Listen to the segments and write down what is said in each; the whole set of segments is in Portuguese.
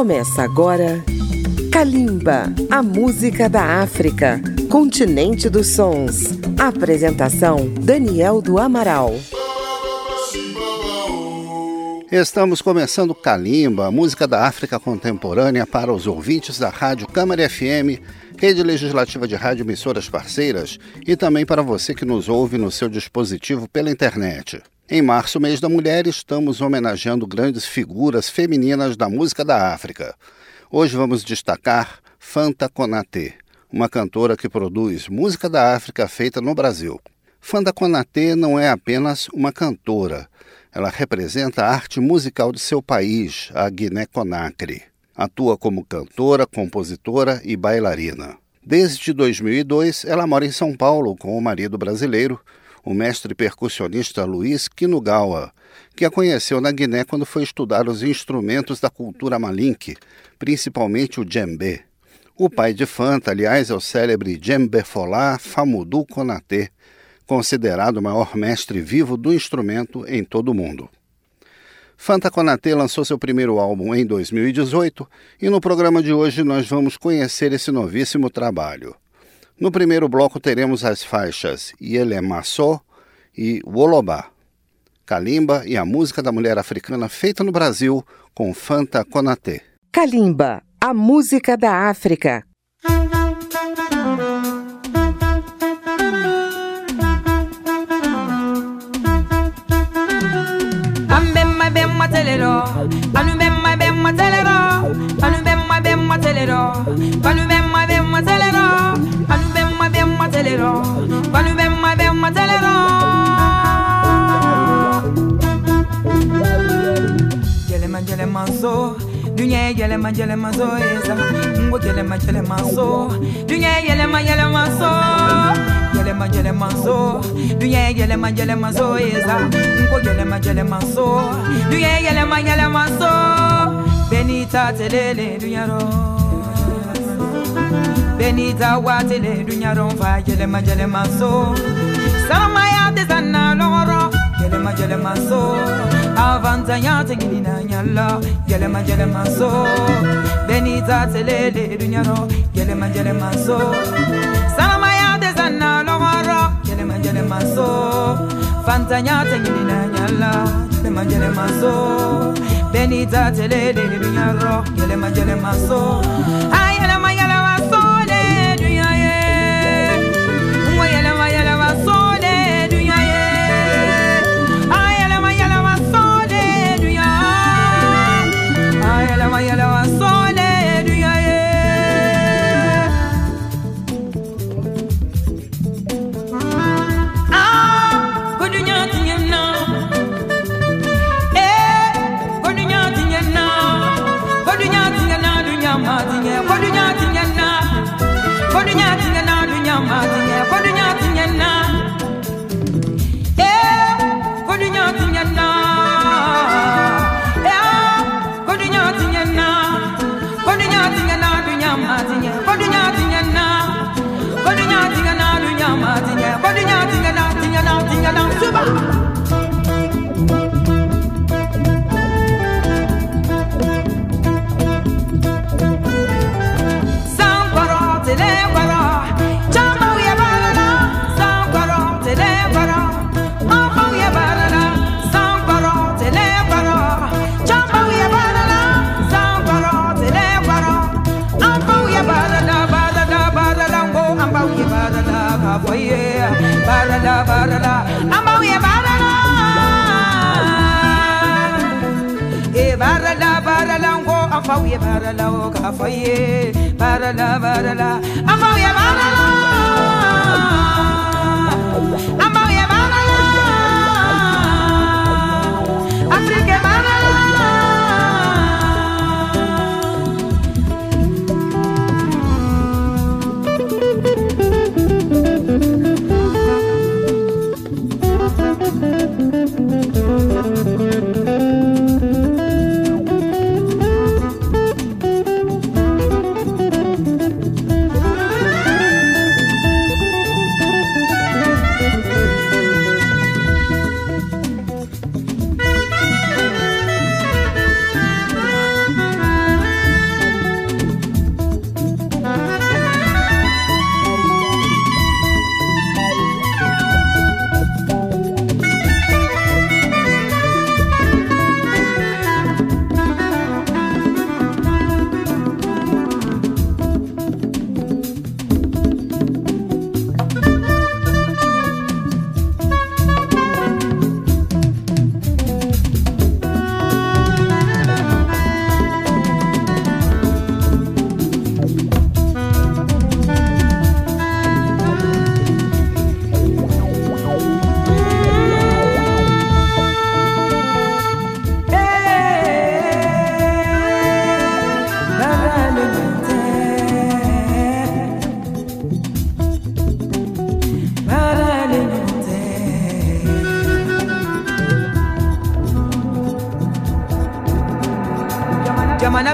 Começa agora Kalimba, a música da África, continente dos sons. Apresentação Daniel do Amaral. Estamos começando Kalimba, a música da África contemporânea para os ouvintes da Rádio Câmara FM, rede legislativa de rádio emissoras parceiras e também para você que nos ouve no seu dispositivo pela internet. Em março, mês da mulher, estamos homenageando grandes figuras femininas da música da África. Hoje vamos destacar Fanta Konate, uma cantora que produz música da África feita no Brasil. Fanta Konate não é apenas uma cantora, ela representa a arte musical de seu país, a Guiné-Conakry. Atua como cantora, compositora e bailarina. Desde 2002, ela mora em São Paulo com o marido brasileiro, o mestre percussionista Luiz Kinugawa, que a conheceu na Guiné quando foi estudar os instrumentos da cultura malinque, principalmente o djembe. O pai de Fanta, aliás, é o célebre djembe Folá Famudu Konaté, considerado o maior mestre vivo do instrumento em todo o mundo. Fanta Konaté lançou seu primeiro álbum em 2018 e no programa de hoje nós vamos conhecer esse novíssimo trabalho. No primeiro bloco teremos as faixas Yelemassó e Wolobá, Kalimba e a música da mulher africana feita no Brasil com Fanta Konaté. Kalimba, a música da África. anu bemma bemma mazo. Dünya yele ma yele mazo eza Ngo yele ma yele mazo Dünya yele ma yele mazo yele ma yele mazo Dünya yele ma yele mazo eza Ngo yele ma yele mazo Dünya yele ma yele mazo Benita telele dünya ro. Benita watele dünya ro. Fa yele ma yele mazo Sama ya desana loro. Gelema gelema so. Avanta ya tegilina nyalla Gelema gelema so. Benita telele dünyaro Gelema gelema so. Sama ya desana loro Gelema gelema so. Fanta ya tegilina nyalla Gelema gelema so. Benita telele dünyaro Gelema gelema so. Ay afawiye barala o kafaye barala barala. Afawiye barala afawiye barala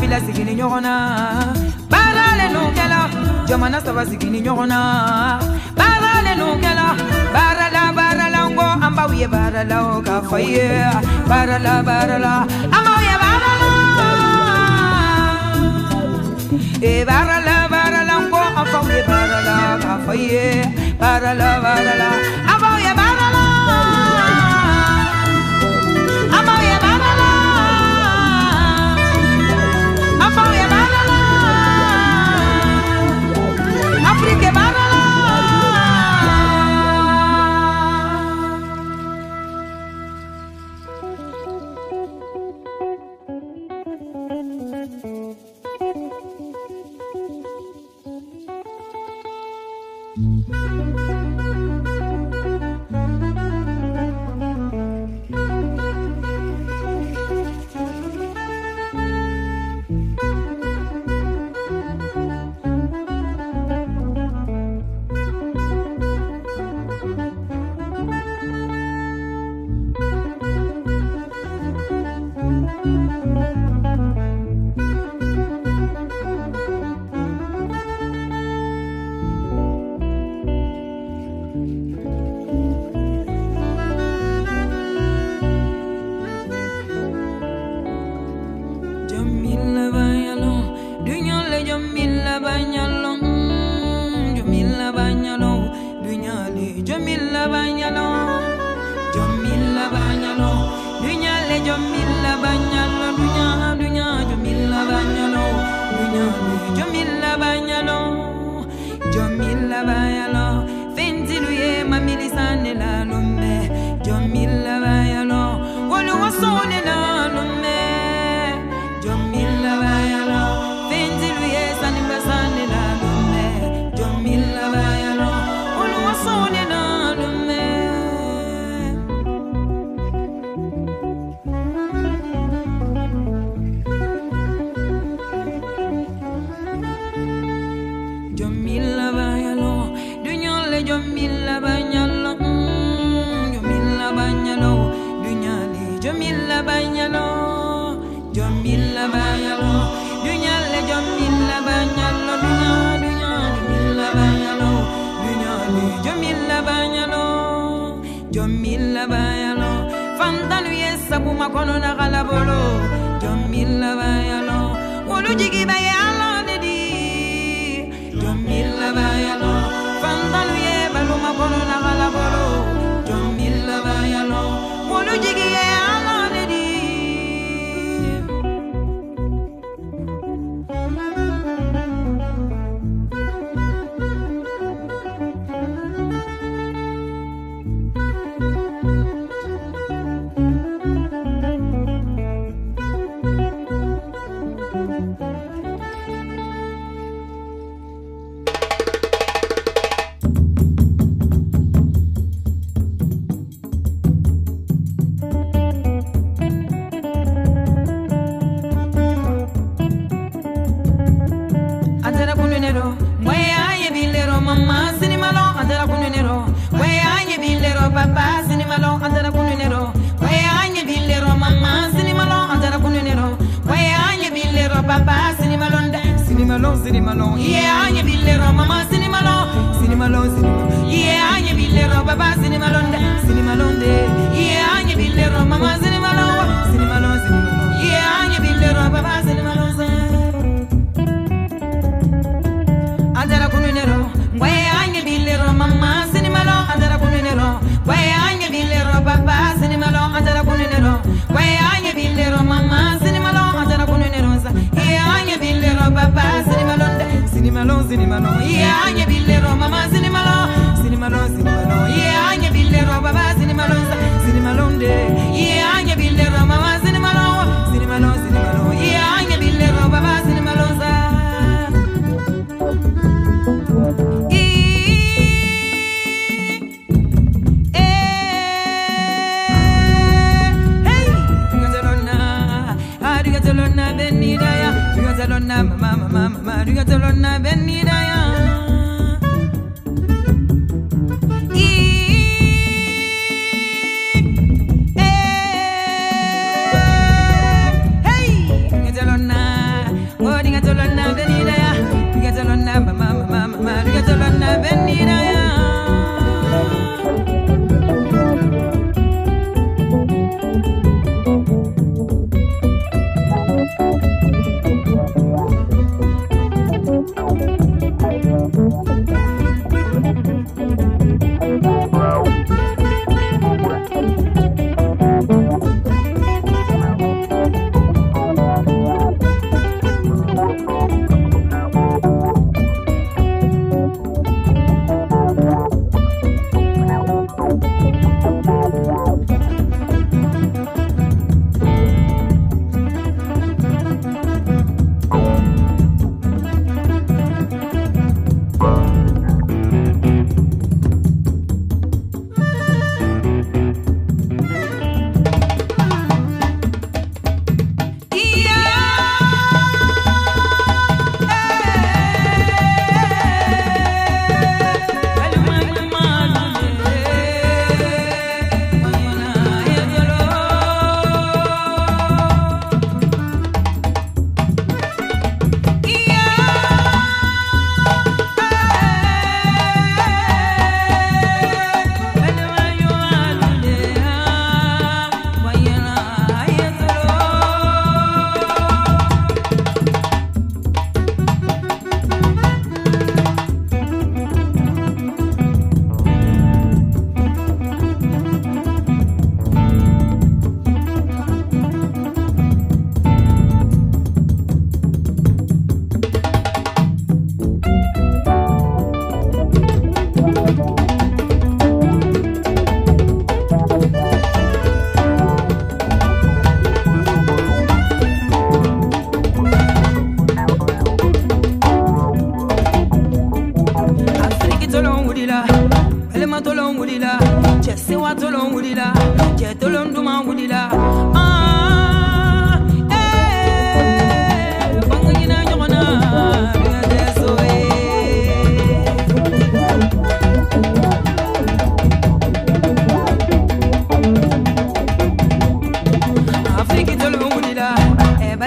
fila sigini ɲɔgɔn na baara lenu kɛla jamana saba sigini ɲɔgɔn na baara lenu kɛla baarala baarala n ko an b'aw ye baarala o k'a fɔ i ye baarala baarala an b'aw ye baarala e eh, baarala baarala n ko an f'aw ye baarala k'a fɔ i ye baarala baarala an b'aw makono na kalabolo jomila bayalo. Olujigi bayalo papa, cinémalon, cinémalon, cinémalon. Yeah, anye billero, oh, mama, cinémalon, cinémalon, cinémalon. Yeah, anye billero, oh, papa, cinémalon, cinémalon, de. Eh. Yeah, anye billero, oh, mama, cinémalon, cinémalon, cinémalon. sinimano telona mama mama mama ruga telona beniraya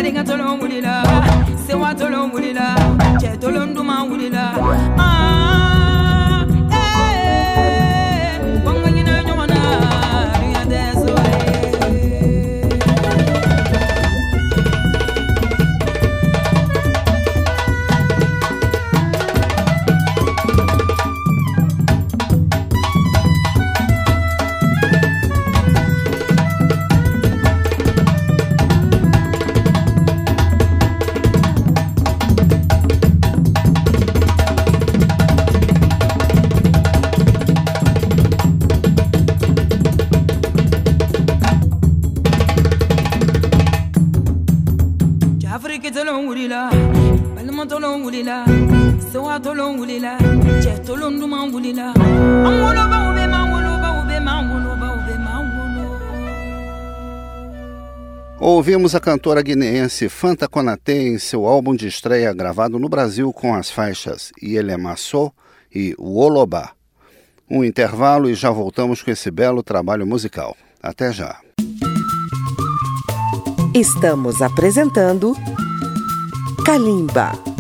ɛ badenkɛ tolon wulila sewa tolon wulila cɛ tolon duman wulila ah. Ouvimos a cantora guineense Fanta Konatê em seu álbum de estreia gravado no Brasil com as faixas Ielemaçô e Wolobá. Um intervalo e já voltamos com esse belo trabalho musical. Até já. Estamos apresentando Kalimba.